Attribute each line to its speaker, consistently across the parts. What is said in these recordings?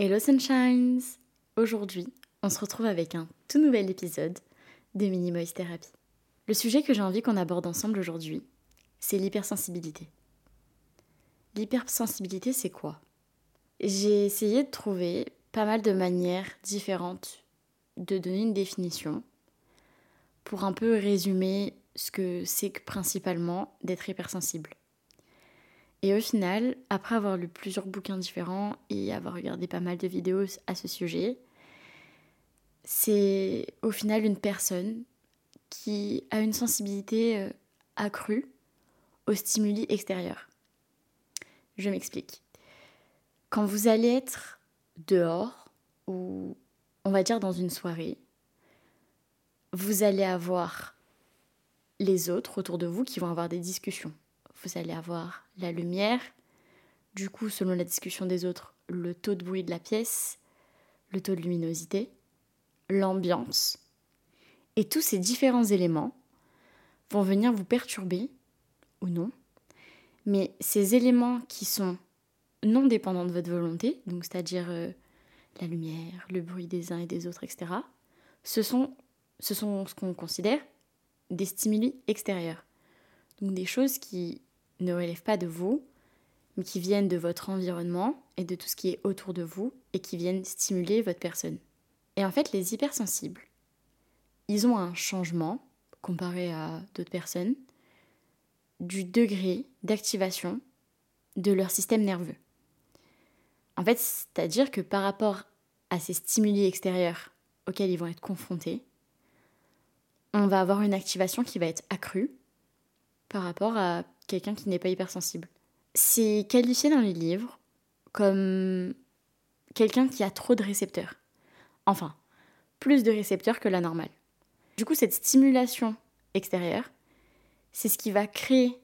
Speaker 1: Hello Sunshines Aujourd'hui, on se retrouve avec un tout nouvel épisode de Mini Moist Therapy. Le sujet que j'ai envie qu'on aborde ensemble aujourd'hui, c'est l'hypersensibilité. L'hypersensibilité, c'est quoi? J'ai essayé de trouver pas mal de manières différentes de donner une définition pour un peu résumer ce que c'est que principalement d'être hypersensible. Et au final, après avoir lu plusieurs bouquins différents et avoir regardé pas mal de vidéos à ce sujet, c'est au final une personne qui a une sensibilité euh, accrue aux stimuli extérieurs. Je m'explique. Quand vous allez être dehors ou on va dire dans une soirée, vous allez avoir les autres autour de vous qui vont avoir des discussions vous allez avoir la lumière, du coup, selon la discussion des autres, le taux de bruit de la pièce, le taux de luminosité, l'ambiance. Et tous ces différents éléments vont venir vous perturber ou non. Mais ces éléments qui sont non dépendants de votre volonté, donc c'est-à-dire euh, la lumière, le bruit des uns et des autres, etc., ce sont, ce sont ce qu'on considère des stimuli extérieurs. Donc des choses qui ne relèvent pas de vous, mais qui viennent de votre environnement et de tout ce qui est autour de vous et qui viennent stimuler votre personne. Et en fait, les hypersensibles, ils ont un changement, comparé à d'autres personnes, du degré d'activation de leur système nerveux. En fait, c'est-à-dire que par rapport à ces stimuli extérieurs auxquels ils vont être confrontés, on va avoir une activation qui va être accrue par rapport à quelqu'un qui n'est pas hypersensible. C'est qualifié dans les livres comme quelqu'un qui a trop de récepteurs. Enfin, plus de récepteurs que la normale. Du coup, cette stimulation extérieure, c'est ce qui va créer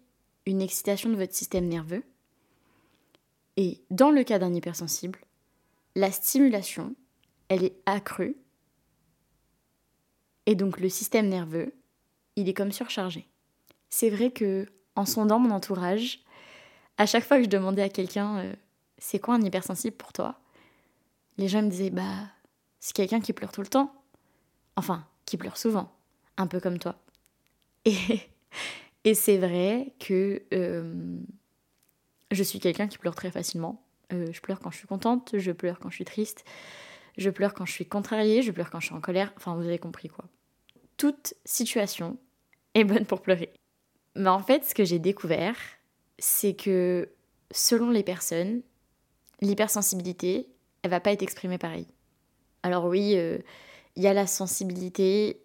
Speaker 1: une excitation de votre système nerveux. Et dans le cas d'un hypersensible, la stimulation, elle est accrue. Et donc le système nerveux, il est comme surchargé. C'est vrai que en sondant mon entourage, à chaque fois que je demandais à quelqu'un euh, c'est quoi un hypersensible pour toi? Les gens me disaient bah c'est quelqu'un qui pleure tout le temps. Enfin, qui pleure souvent, un peu comme toi. Et, et c'est vrai que euh, je suis quelqu'un qui pleure très facilement. Euh, je pleure quand je suis contente, je pleure quand je suis triste, je pleure quand je suis contrariée, je pleure quand je suis en colère. Enfin, vous avez compris quoi. Toute situation est bonne pour pleurer. Mais en fait, ce que j'ai découvert, c'est que selon les personnes, l'hypersensibilité, elle va pas être exprimée pareil. Alors oui, euh, il y a la sensibilité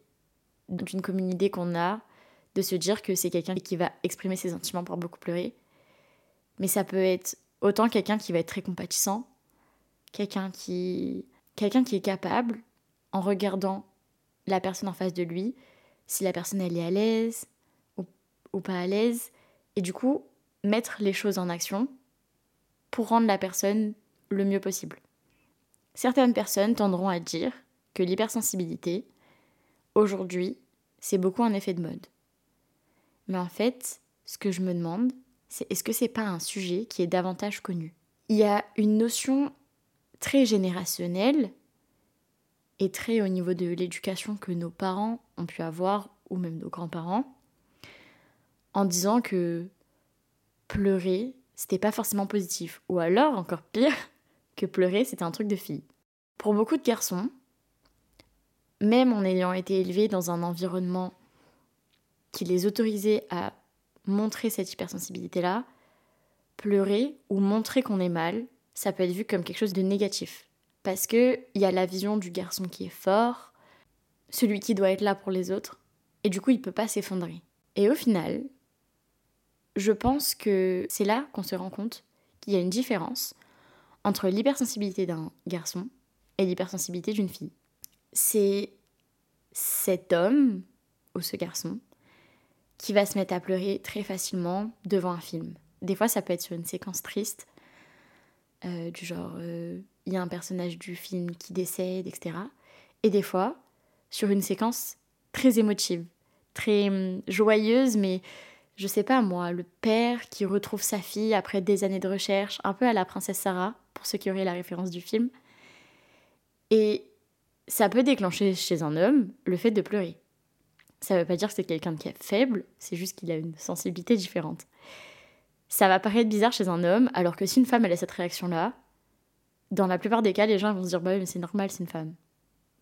Speaker 1: d'une commune idée qu'on a de se dire que c'est quelqu'un qui va exprimer ses sentiments pour beaucoup pleurer. Mais ça peut être autant quelqu'un qui va être très compatissant, quelqu'un qui, quelqu'un qui est capable, en regardant la personne en face de lui, si la personne elle est à l'aise, ou pas à l'aise, et du coup mettre les choses en action pour rendre la personne le mieux possible. Certaines personnes tendront à dire que l'hypersensibilité, aujourd'hui, c'est beaucoup un effet de mode. Mais en fait, ce que je me demande, c'est est-ce que c'est pas un sujet qui est davantage connu? Il y a une notion très générationnelle et très au niveau de l'éducation que nos parents ont pu avoir, ou même nos grands-parents, en disant que pleurer, c'était pas forcément positif. Ou alors, encore pire, que pleurer, c'était un truc de fille. Pour beaucoup de garçons, même en ayant été élevés dans un environnement qui les autorisait à montrer cette hypersensibilité-là, pleurer ou montrer qu'on est mal, ça peut être vu comme quelque chose de négatif. Parce qu'il y a la vision du garçon qui est fort, celui qui doit être là pour les autres, et du coup il peut pas s'effondrer. Et au final, je pense que c'est là qu'on se rend compte qu'il y a une différence entre l'hypersensibilité d'un garçon et l'hypersensibilité d'une fille. C'est cet homme, ou ce garçon, qui va se mettre à pleurer très facilement devant un film. Des fois, ça peut être sur une séquence triste, euh, du genre, euh, il y a un personnage du film qui décède, etc. Et des fois, sur une séquence très émotive, très hum, joyeuse, mais je sais pas moi, le père qui retrouve sa fille après des années de recherche, un peu à la princesse Sarah, pour ceux qui auraient la référence du film. Et ça peut déclencher chez un homme le fait de pleurer. Ça veut pas dire que c'est quelqu'un qui est faible, c'est juste qu'il a une sensibilité différente. Ça va paraître bizarre chez un homme, alors que si une femme a cette réaction-là, dans la plupart des cas, les gens vont se dire bah oui, mais c'est normal, c'est une femme.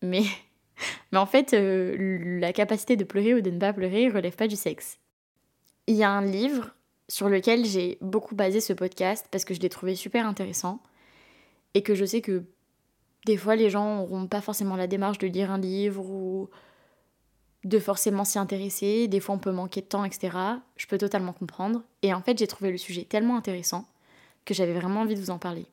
Speaker 1: Mais, mais en fait, euh, la capacité de pleurer ou de ne pas pleurer relève pas du sexe. Il y a un livre sur lequel j'ai beaucoup basé ce podcast parce que je l'ai trouvé super intéressant et que je sais que des fois les gens n'auront pas forcément la démarche de lire un livre ou de forcément s'y intéresser, des fois on peut manquer de temps, etc. Je peux totalement comprendre. Et en fait j'ai trouvé le sujet tellement intéressant que j'avais vraiment envie de vous en parler.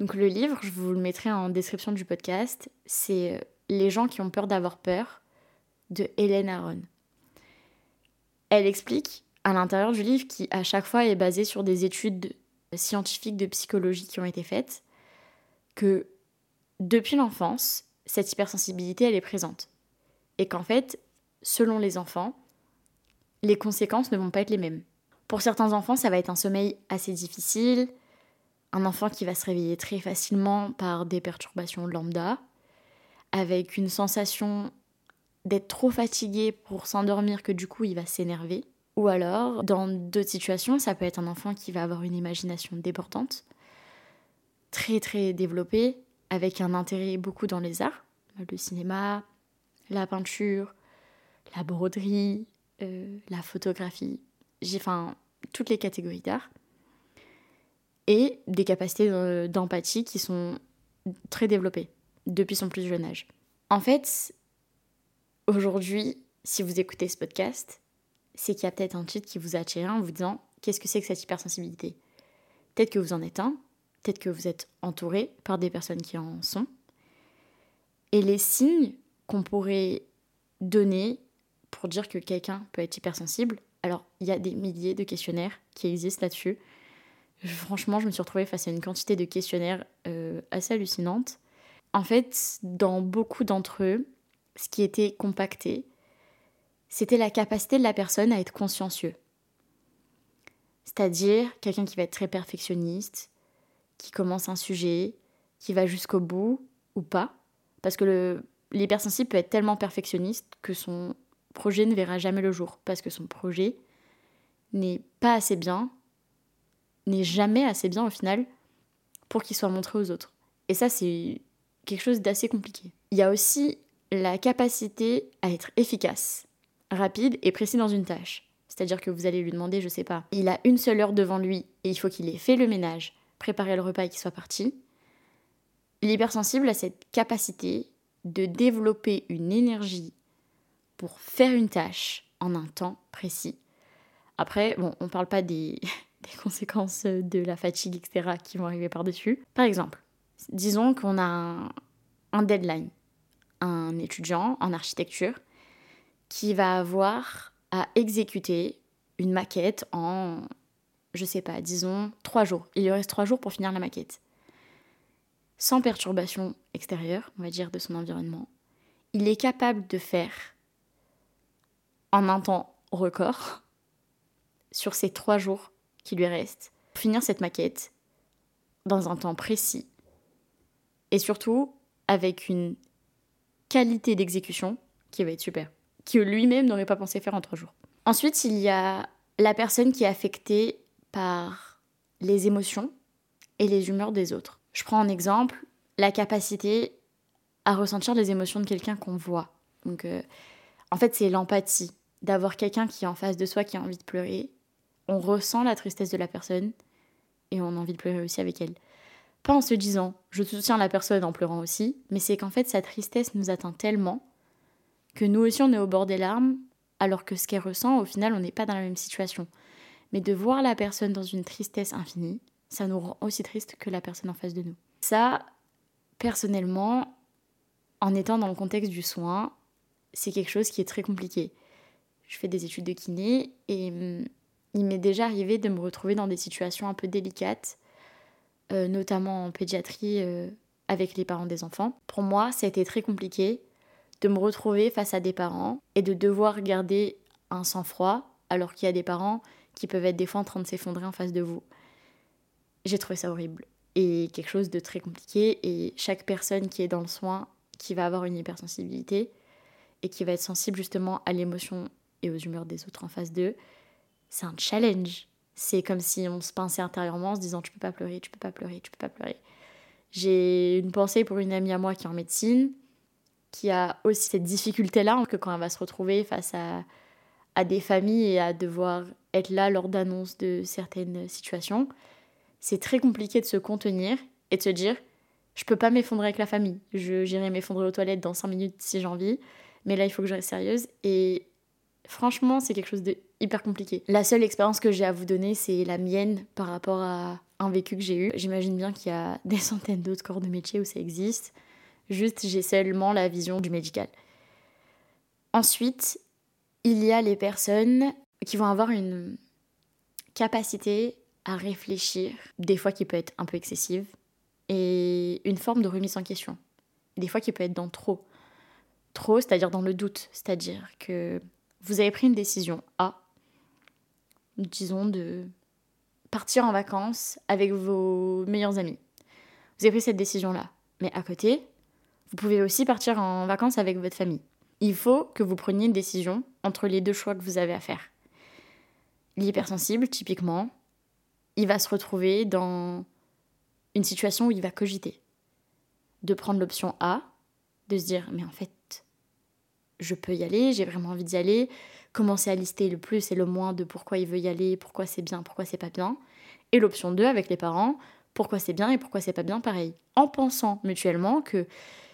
Speaker 1: Donc le livre, je vous le mettrai en description du podcast, c'est euh, Les gens qui ont peur d'avoir peur de Hélène Aron. Elle explique à l'intérieur du livre, qui à chaque fois est basé sur des études scientifiques de psychologie qui ont été faites, que depuis l'enfance, cette hypersensibilité, elle est présente. Et qu'en fait, selon les enfants, les conséquences ne vont pas être les mêmes. Pour certains enfants, ça va être un sommeil assez difficile, un enfant qui va se réveiller très facilement par des perturbations lambda, avec une sensation d'être trop fatigué pour s'endormir que du coup il va s'énerver. Ou alors, dans d'autres situations, ça peut être un enfant qui va avoir une imagination débordante, très très développée, avec un intérêt beaucoup dans les arts, le cinéma, la peinture, la broderie, euh, la photographie, enfin toutes les catégories d'art, et des capacités euh, d'empathie qui sont très développées depuis son plus jeune âge. En fait, aujourd'hui, si vous écoutez ce podcast, c'est qu'il y a peut-être un titre qui vous a attiré en vous disant qu'est-ce que c'est que cette hypersensibilité? Peut-être que vous en êtes un, peut-être que vous êtes entouré par des personnes qui en sont. Et les signes qu'on pourrait donner pour dire que quelqu'un peut être hypersensible, alors il y a des milliers de questionnaires qui existent là-dessus. Franchement, je me suis retrouvée face à une quantité de questionnaires euh, assez hallucinante. En fait, dans beaucoup d'entre eux, ce qui était compacté, c'était la capacité de la personne à être consciencieux. C'est-à-dire quelqu'un qui va être très perfectionniste, qui commence un sujet, qui va jusqu'au bout ou pas. Parce que l'hypersensible peut être tellement perfectionniste que son projet ne verra jamais le jour. Parce que son projet n'est pas assez bien, n'est jamais assez bien au final pour qu'il soit montré aux autres. Et ça, c'est quelque chose d'assez compliqué. Il y a aussi la capacité à être efficace rapide et précis dans une tâche. C'est-à-dire que vous allez lui demander, je sais pas, il a une seule heure devant lui et il faut qu'il ait fait le ménage, préparé le repas et qu'il soit parti. L'hypersensible a cette capacité de développer une énergie pour faire une tâche en un temps précis. Après, bon, on ne parle pas des, conséquences de la fatigue, etc., qui vont arriver par-dessus. Par exemple, disons qu'on a un deadline. Un étudiant en architecture qui va avoir à exécuter une maquette en, je sais pas, disons trois jours. Il lui reste trois jours pour finir la maquette. Sans perturbation extérieure, on va dire, de son environnement. Il est capable de faire en un temps record sur ces trois jours qui lui restent, pour finir cette maquette dans un temps précis et surtout avec une qualité d'exécution qui va être super que lui-même n'aurait pas pensé faire en trois jours. Ensuite, il y a la personne qui est affectée par les émotions et les humeurs des autres. Je prends un exemple, la capacité à ressentir les émotions de quelqu'un qu'on voit. Donc, euh, en fait, c'est l'empathie, d'avoir quelqu'un qui est en face de soi qui a envie de pleurer. On ressent la tristesse de la personne et on a envie de pleurer aussi avec elle. Pas en se disant je soutiens la personne en pleurant aussi, mais c'est qu'en fait sa tristesse nous atteint tellement que nous aussi on est au bord des larmes, alors que ce qu'elle ressent, au final, on n'est pas dans la même situation. Mais de voir la personne dans une tristesse infinie, ça nous rend aussi triste que la personne en face de nous. Ça, personnellement, en étant dans le contexte du soin, c'est quelque chose qui est très compliqué. Je fais des études de kiné et hum, il m'est déjà arrivé de me retrouver dans des situations un peu délicates, euh, notamment en pédiatrie euh, avec les parents des enfants. Pour moi, ça a été très compliqué de me retrouver face à des parents et de devoir garder un sang-froid alors qu'il y a des parents qui peuvent être des fois en train de s'effondrer en face de vous. J'ai trouvé ça horrible. est quelque chose de très compliqué et chaque personne qui est dans le soin, qui va avoir une hypersensibilité et qui va être sensible justement à l'émotion et aux humeurs des autres en face d'eux, c'est un challenge. C'est comme si on se pinçait intérieurement en se disant tu peux pas pleurer, tu peux pas pleurer, tu peux pas pleurer. J'ai une pensée pour une amie à moi qui est en médecine, qui a aussi cette difficulté-là, que quand elle va se retrouver face à, à des familles et à devoir être là lors d'annonces de certaines situations, c'est très compliqué de se contenir et de se dire je peux pas m'effondrer avec la famille. J'irai m'effondrer aux toilettes dans 5 minutes si j'ai envie, mais là il faut que je reste sérieuse. Et franchement, c'est quelque chose de hyper compliqué. La seule expérience que j'ai à vous donner, c'est la mienne par rapport à un vécu que j'ai eu. J'imagine bien qu'il y a des centaines d'autres corps de métier où ça existe. Juste, j'ai seulement la vision du médical. Ensuite, il y a les personnes qui vont avoir une capacité à réfléchir, des fois qui peut être un peu excessive, et une forme de remise en question. Des fois qui peut être dans trop. Trop, c'est-à-dire dans le doute. C'est-à-dire que vous avez pris une décision A, disons de partir en vacances avec vos meilleurs amis. Vous avez pris cette décision-là. Mais à côté, vous pouvez aussi partir en vacances avec votre famille. Il faut que vous preniez une décision entre les deux choix que vous avez à faire. L'hypersensible, typiquement, il va se retrouver dans une situation où il va cogiter. De prendre l'option A, de se dire mais en fait, je peux y aller, j'ai vraiment envie d'y aller, commencer à lister le plus et le moins de pourquoi il veut y aller, pourquoi c'est bien, pourquoi c'est pas bien. Et l'option 2 avec les parents, pourquoi c'est bien et pourquoi c'est pas bien pareil. En pensant mutuellement que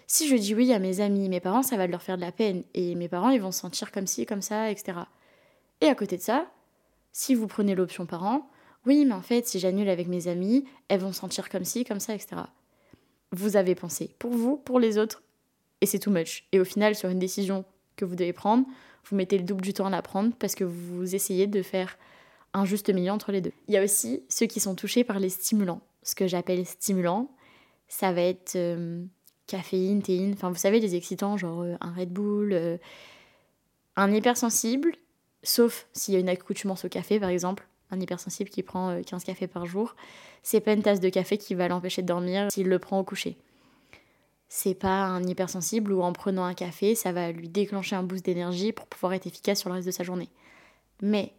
Speaker 1: si je dis oui à mes amis, mes parents, ça va leur faire de la peine et mes parents, ils vont se sentir comme ci, comme ça, etc. Et à côté de ça, si vous prenez l'option parents, oui, mais en fait, si j'annule avec mes amis, elles vont se sentir comme ci, comme ça, etc. Vous avez pensé pour vous, pour les autres, et c'est too much. Et au final, sur une décision que vous devez prendre, vous mettez le double du temps à la prendre parce que vous essayez de faire un juste milieu entre les deux. Il y a aussi ceux qui sont touchés par les stimulants. Ce que j'appelle stimulants, ça va être euh, caféine, théine, enfin vous savez les excitants genre euh, un Red Bull, euh, un hypersensible, sauf s'il y a une accoutumance au café par exemple, un hypersensible qui prend 15 cafés par jour, c'est pas une tasse de café qui va l'empêcher de dormir s'il le prend au coucher. C'est pas un hypersensible où en prenant un café, ça va lui déclencher un boost d'énergie pour pouvoir être efficace sur le reste de sa journée. Mais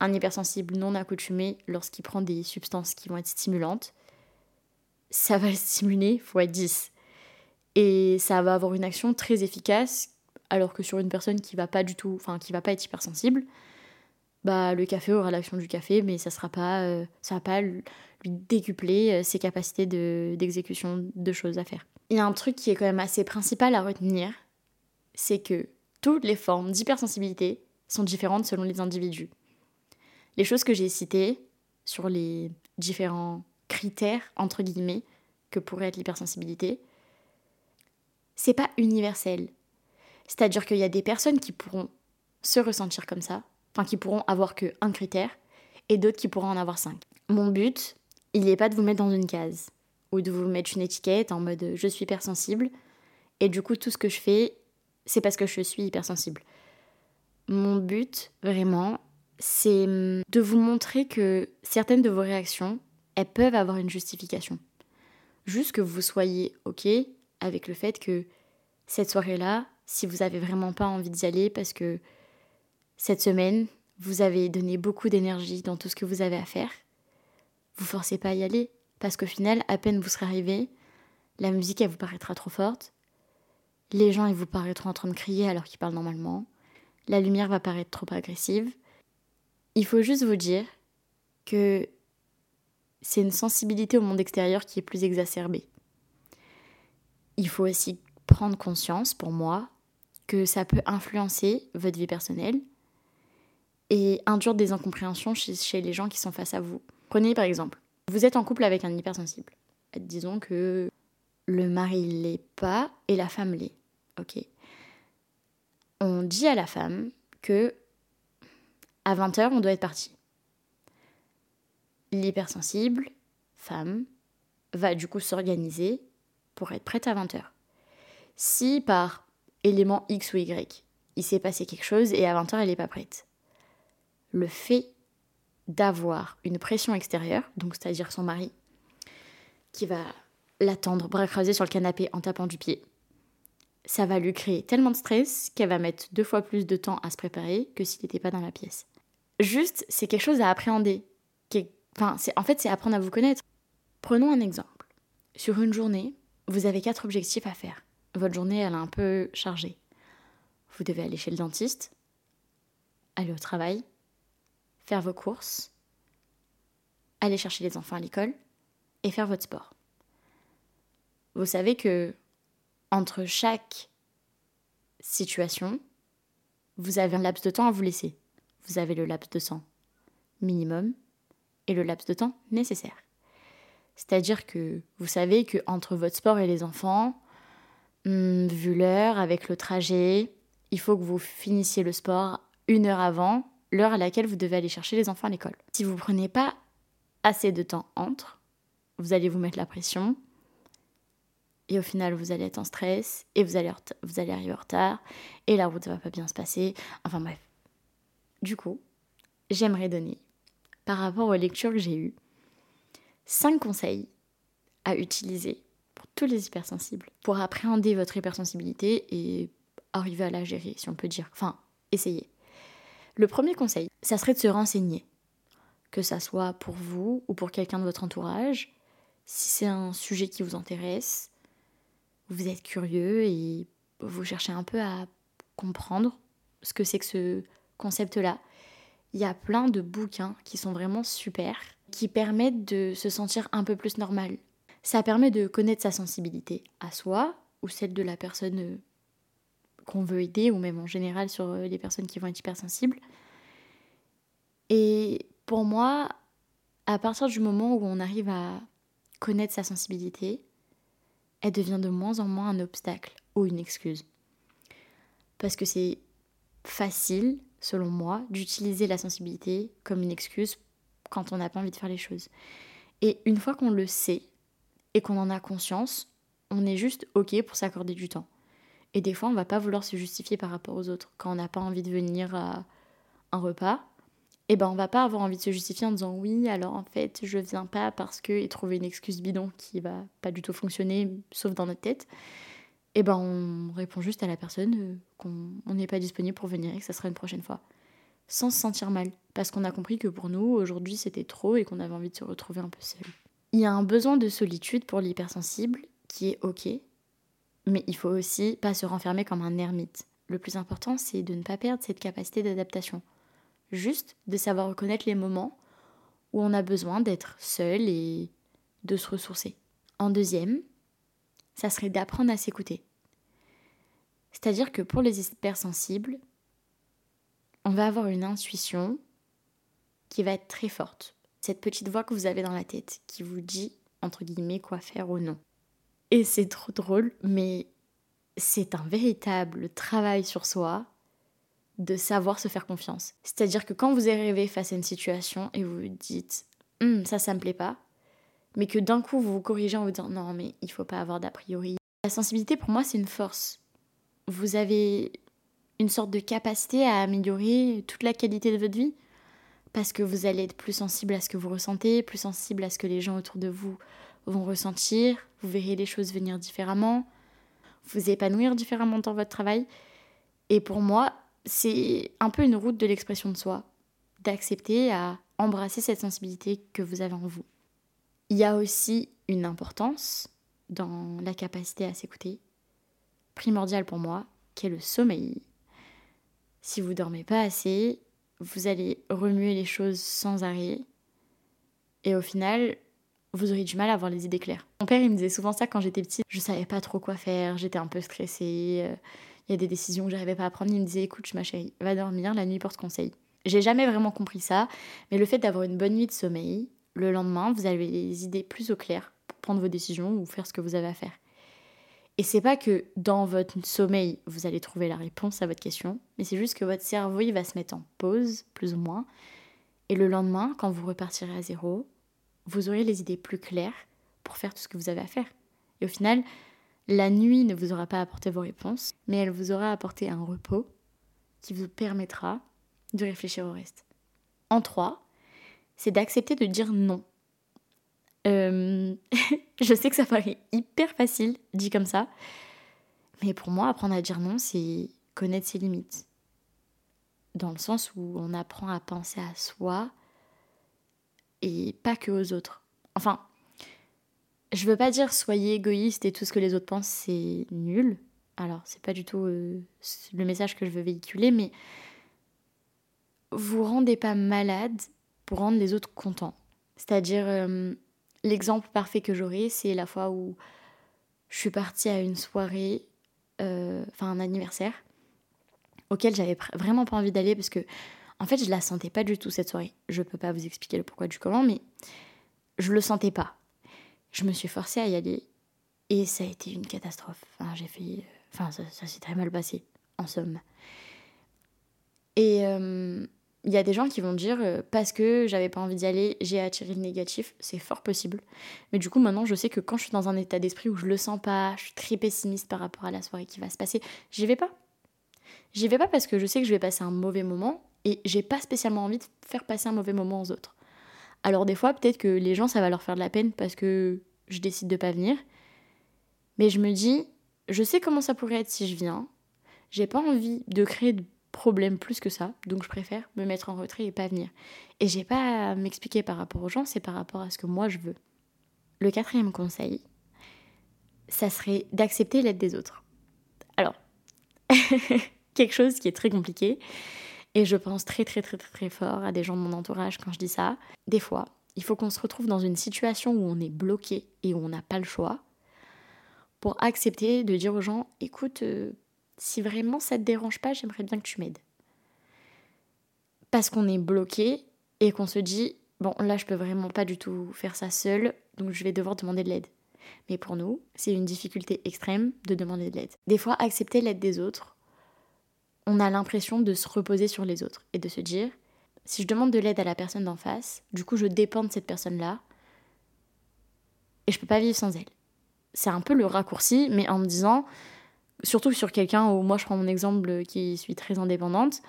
Speaker 1: un hypersensible non accoutumé, lorsqu'il prend des substances qui vont être stimulantes, ça va le stimuler x 10. Et ça va avoir une action très efficace, alors que sur une personne qui va pas du tout, enfin qui va pas être hypersensible, bah le café aura l'action du café, mais ça sera pas, euh, ça va pas lui décupler euh, ses capacités d'exécution de choses à faire. Il y a un truc qui est quand même assez principal à retenir, c'est que toutes les formes d'hypersensibilité sont différentes selon les individus. Les choses que j'ai citées sur les différents critères, que pourrait être l'hypersensibilité, c'est pas universel. C'est-à-dire qu'il y a des personnes qui pourront se ressentir comme ça, enfin qui pourront avoir que un critère, et d'autres qui pourront en avoir cinq. Mon but, il n'est pas de vous mettre dans une case, ou de vous mettre une étiquette en mode je suis hypersensible, et du coup tout ce que je fais, c'est parce que je suis hypersensible. Mon but, vraiment, c'est hum, de vous montrer que certaines de vos réactions, elles peuvent avoir une justification. Juste que vous soyez OK avec le fait que cette soirée-là, si vous avez vraiment pas envie d'y aller parce que cette semaine, vous avez donné beaucoup d'énergie dans tout ce que vous avez à faire, vous forcez pas à y aller parce qu'au final, à peine vous serez arrivé, la musique elle vous paraîtra trop forte, les gens ils vous paraîtront en train de crier alors qu'ils parlent normalement, la lumière va paraître trop agressive, il faut juste vous dire que c'est une sensibilité au monde extérieur qui est plus exacerbée. Il faut aussi prendre conscience, pour moi, que ça peut influencer votre vie personnelle et induire des incompréhensions chez, les gens qui sont face à vous. Prenez par exemple, vous êtes en couple avec un hypersensible. Disons que le mari l'est pas et la femme l'est. Ok. On dit à la femme que à 20h, on doit être parti. L'hypersensible, femme, va du coup s'organiser pour être prête à 20h. Si par élément X ou Y, il s'est passé quelque chose et à 20h, elle n'est pas prête, le fait d'avoir une pression extérieure, donc c'est-à-dire son mari, qui va l'attendre bras croisés sur le canapé en tapant du pied. Ça va lui créer tellement de stress qu'elle va mettre deux fois plus de temps à se préparer que s'il n'était pas dans la pièce. Juste, c'est quelque chose à appréhender. Enfin, en fait, c'est apprendre à vous connaître. Prenons un exemple. Sur une journée, vous avez quatre objectifs à faire. Votre journée, elle est un peu chargée. Vous devez aller chez le dentiste, aller au travail, faire vos courses, aller chercher les enfants à l'école et faire votre sport. Vous savez que entre chaque situation, vous avez un laps de temps à vous laisser. Vous avez le laps de temps minimum et le laps de temps nécessaire. C'est-à-dire que vous savez que entre votre sport et les enfants, hmm, vu l'heure, avec le trajet, il faut que vous finissiez le sport une heure avant l'heure à laquelle vous devez aller chercher les enfants à l'école. Si vous ne prenez pas assez de temps entre, vous allez vous mettre la pression, et au final vous allez être en stress et vous allez, vous allez arriver en retard et la route ne va pas bien se passer. Enfin bref. Du coup, j'aimerais donner, par rapport aux lectures que j'ai eues, 5 conseils à utiliser pour tous les hypersensibles, pour appréhender votre hypersensibilité et arriver à la gérer, si on peut dire. Enfin, essayer. Le premier conseil, ça serait de se renseigner, que ça soit pour vous ou pour quelqu'un de votre entourage. Si c'est un sujet qui vous intéresse, vous êtes curieux et vous cherchez un peu à comprendre ce que c'est que ce concept-là. Il y a plein de bouquins qui sont vraiment super, qui permettent de se sentir un peu plus normal. Ça permet de connaître sa sensibilité à soi ou celle de la personne qu'on veut aider, ou même en général sur euh, les personnes qui vont être hypersensibles. Et pour moi, à partir du moment où on arrive à connaître sa sensibilité, elle devient de moins en moins un obstacle ou une excuse. Parce que c'est facile, selon moi, d'utiliser la sensibilité comme une excuse quand on n'a pas envie de faire les choses. Et une fois qu'on le sait et qu'on en a conscience, on est juste OK pour s'accorder du temps. Et des fois, on va pas vouloir se justifier par rapport aux autres. Quand on n'a pas envie de venir à un repas, eh ben on va pas avoir envie de se justifier en disant oui, alors en fait, je viens pas parce que et trouver une excuse bidon qui va pas du tout fonctionner, sauf dans notre tête. Eh ben on répond juste à la personne euh, qu'on n'est pas disponible pour venir et que ça sera une prochaine fois. Sans se sentir mal. Parce qu'on a compris que pour nous, aujourd'hui, c'était trop et qu'on avait envie de se retrouver un peu seul. Il y a un besoin de solitude pour l'hypersensible qui est ok, mais il faut aussi pas se renfermer comme un ermite. Le plus important, c'est de ne pas perdre cette capacité d'adaptation juste de savoir reconnaître les moments où on a besoin d'être seul et de se ressourcer. En deuxième, ça serait d'apprendre à s'écouter. C'est-à-dire que pour les hypersensibles, on va avoir une intuition qui va être très forte. Cette petite voix que vous avez dans la tête qui vous dit, entre guillemets, quoi faire ou non. Et c'est trop drôle, mais c'est un véritable travail sur soi de savoir se faire confiance. C'est-à-dire que quand vous arrivez face à une situation et vous vous dites hum, ça, ça me plaît pas, mais que d'un coup vous vous corrigez en vous disant non, mais il faut pas avoir d'a priori. La sensibilité pour moi c'est une force. Vous avez une sorte de capacité à améliorer toute la qualité de votre vie parce que vous allez être plus sensible à ce que vous ressentez, plus sensible à ce que les gens autour de vous vont ressentir, vous verrez les choses venir différemment, vous épanouir différemment dans votre travail. Et pour moi, c'est un peu une route de l'expression de soi, d'accepter à embrasser cette sensibilité que vous avez en vous. Il y a aussi une importance dans la capacité à s'écouter, primordiale pour moi, qui est le sommeil. Si vous dormez pas assez, vous allez remuer les choses sans arrêt, et au final, vous aurez du mal à avoir les idées claires. Mon père, il me disait souvent ça quand j'étais petite. Je savais pas trop quoi faire, j'étais un peu stressée. Euh, il y a des décisions que j'arrivais pas à prendre. Il me disait écoute, ma chérie, va dormir, la nuit porte conseil. J'ai jamais vraiment compris ça, mais le fait d'avoir une bonne nuit de sommeil, le lendemain, vous avez les idées plus au clair pour prendre vos décisions ou faire ce que vous avez à faire. Et c'est pas que dans votre sommeil, vous allez trouver la réponse à votre question, mais c'est juste que votre cerveau, il va se mettre en pause, plus ou moins. Et le lendemain, quand vous repartirez à zéro, vous aurez les idées plus claires pour faire tout ce que vous avez à faire. Et au final, la nuit ne vous aura pas apporté vos réponses, mais elle vous aura apporté un repos qui vous permettra de réfléchir au reste. En trois, c'est d'accepter de dire non Euh, je sais que ça paraît hyper facile dit comme ça, mais pour moi, apprendre à dire non, c'est connaître ses limites. Dans le sens où on apprend à penser à soi et pas que aux autres. Enfin, je veux pas dire soyez égoïste et tout ce que les autres pensent c'est nul. Alors, c'est pas du tout euh, le message que je veux véhiculer, mais vous rendez pas malade pour rendre les autres contents. C'est-à-dire, euh, l'exemple parfait que j'aurai, c'est la fois où je suis partie à une soirée, euh, enfin un anniversaire, auquel j'avais vraiment pas envie d'aller parce que, en fait, je la sentais pas du tout cette soirée. Je peux pas vous expliquer le pourquoi du comment, mais je le sentais pas. Je me suis forcée à y aller et ça a été une catastrophe. Enfin, j'ai fait. Enfin, ça, s'est très mal passé, en somme. Et euh, il y a des gens qui vont dire euh, parce que j'avais pas envie d'y aller, j'ai attiré le négatif. C'est fort possible. Mais du coup, maintenant, je sais que quand je suis dans un état d'esprit où je le sens pas, je suis très pessimiste par rapport à la soirée qui va se passer, j'y vais pas. J'y vais pas parce que je sais que je vais passer un mauvais moment et j'ai pas spécialement envie de faire passer un mauvais moment aux autres. Alors des fois, peut-être que les gens, ça va leur faire de la peine parce que je décide de pas venir. Mais je me dis, je sais comment ça pourrait être si je viens. J'ai pas envie de créer de problèmes plus que ça, donc je préfère me mettre en retrait et pas venir. Et j'ai pas à m'expliquer par rapport aux gens, c'est par rapport à ce que moi je veux. Le quatrième conseil, ça serait d'accepter l'aide des autres. Alors, quelque chose qui est très compliqué, et je pense très très très très très fort à des gens de mon entourage quand je dis ça. Des fois, il faut qu'on se retrouve dans une situation où on est bloqué et où on n'a pas le choix pour accepter de dire aux gens écoute, euh, si vraiment ça te dérange pas, j'aimerais bien que tu m'aides. Parce qu'on est bloqué et qu'on se dit bon, là je peux vraiment pas du tout faire ça seul, donc je vais devoir demander de l'aide. Mais pour nous, c'est une difficulté extrême de demander de l'aide. Des fois, accepter l'aide des autres, on a l'impression de se reposer sur les autres et de se dire si je demande de l'aide à la personne d'en face, du coup je dépends de cette personne-là et je peux pas vivre sans elle. C'est un peu le raccourci, mais en me disant, surtout sur quelqu'un où moi je prends mon exemple qui suis très indépendante,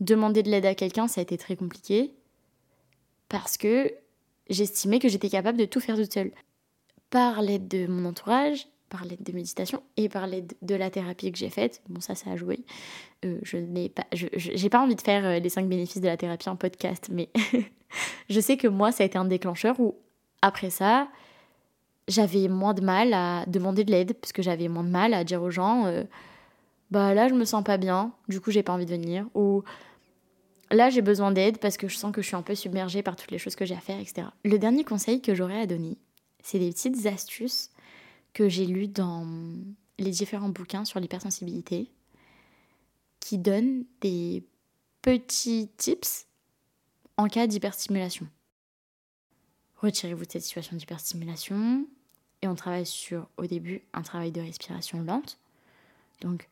Speaker 1: demander de l'aide à quelqu'un ça a été très compliqué parce que j'estimais que j'étais capable de tout faire toute seule. Par l'aide de mon entourage, par l'aide de méditation et par l'aide de la thérapie que j'ai faite. Bon, ça, ça a joué. Euh, je n'ai pas, j'ai pas envie de faire euh, les cinq bénéfices de la thérapie en podcast, mais je sais que moi, ça a été un déclencheur où, après ça, j'avais moins de mal à demander de l'aide, parce que j'avais moins de mal à dire aux gens, euh, bah là, je me sens pas bien, du coup, j'ai pas envie de venir. Ou là, j'ai besoin d'aide parce que je sens que je suis un peu submergée par toutes les choses que j'ai à faire, etc. Le dernier conseil que j'aurais à donner, c'est des petites astuces que j'ai lu dans les différents bouquins sur l'hypersensibilité qui donnent des petits tips en cas d'hyperstimulation. Retirez-vous de cette situation d'hyperstimulation et on travaille sur, au début, un travail de respiration lente. Donc,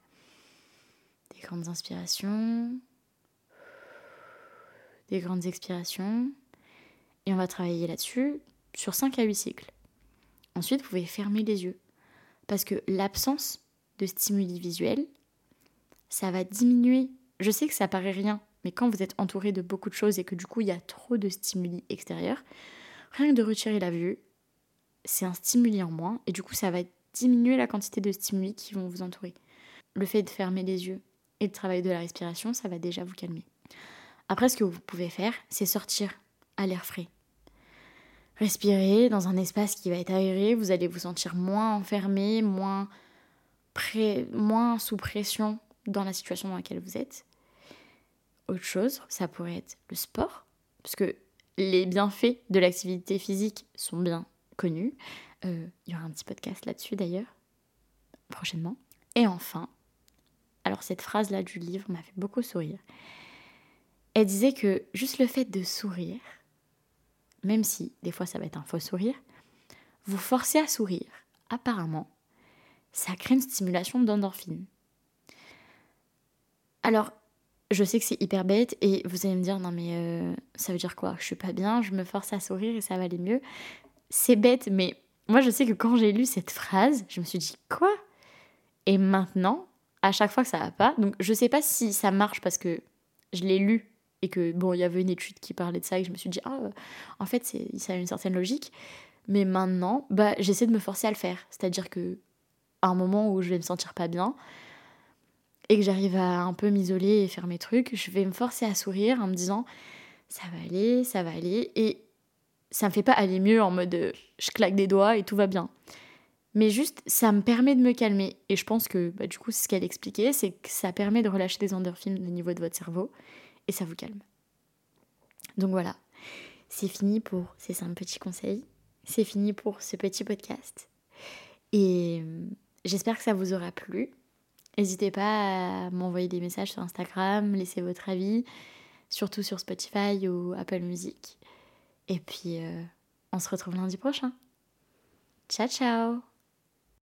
Speaker 1: des grandes inspirations, des grandes expirations. Et on va travailler là-dessus sur 5 à 8 cycles. Ensuite, vous pouvez fermer les yeux. Parce que l'absence de stimuli visuels, ça va diminuer. Je sais que ça paraît rien, mais quand vous êtes entouré de beaucoup de choses et que du coup il y a trop de stimuli extérieurs, rien que de retirer la vue, c'est un stimuli en moins et du coup ça va diminuer la quantité de stimuli qui vont vous entourer. Le fait de fermer les yeux et de travailler de la respiration, ça va déjà vous calmer. Après, ce que vous pouvez faire, c'est sortir à l'air frais. Respirer dans un espace qui va être aéré, vous allez vous sentir moins enfermé, moins, moins sous pression dans la situation dans laquelle vous êtes. Autre chose, ça pourrait être le sport, parce que les bienfaits de l'activité physique sont bien connus. Euh, il y aura un petit podcast là-dessus d'ailleurs, prochainement. Et enfin, alors cette phrase-là du livre m'a fait beaucoup sourire. Elle disait que juste le fait de sourire, même si des fois ça va être un faux sourire, vous forcez à sourire, apparemment, ça crée une stimulation d'endorphine. Alors, je sais que c'est hyper bête et vous allez me dire non mais euh, ça veut dire quoi? Je suis pas bien, je me force à sourire et ça va aller mieux. C'est bête, mais moi je sais que quand j'ai lu cette phrase, je me suis dit quoi? Et maintenant, à chaque fois que ça va pas, donc je sais pas si ça marche parce que je l'ai lu et que bon, il y avait une étude qui parlait de ça et je me suis dit, ah, en fait, ça a une certaine logique. Mais maintenant, bah, j'essaie de me forcer à le faire. C'est-à-dire que à un moment où je vais me sentir pas bien et que j'arrive à un peu m'isoler et faire mes trucs, je vais me forcer à sourire en me disant ça va aller, ça va aller. Et ça me fait pas aller mieux en mode euh, je claque des doigts et tout va bien. Mais juste, ça me permet de me calmer. Et je pense que bah, du coup, ce qu'elle expliquait, c'est que ça permet de relâcher des endorphines au niveau de votre cerveau et ça vous calme. Donc voilà, c'est fini pour ces cinq petits conseils. C'est fini pour ce petit podcast. Et euh, j'espère que ça vous aura plu. N'hésitez pas à m'envoyer des messages sur Instagram, laisser votre avis, surtout sur Spotify ou Apple Music. Et puis, euh, on se retrouve lundi prochain. Ciao, ciao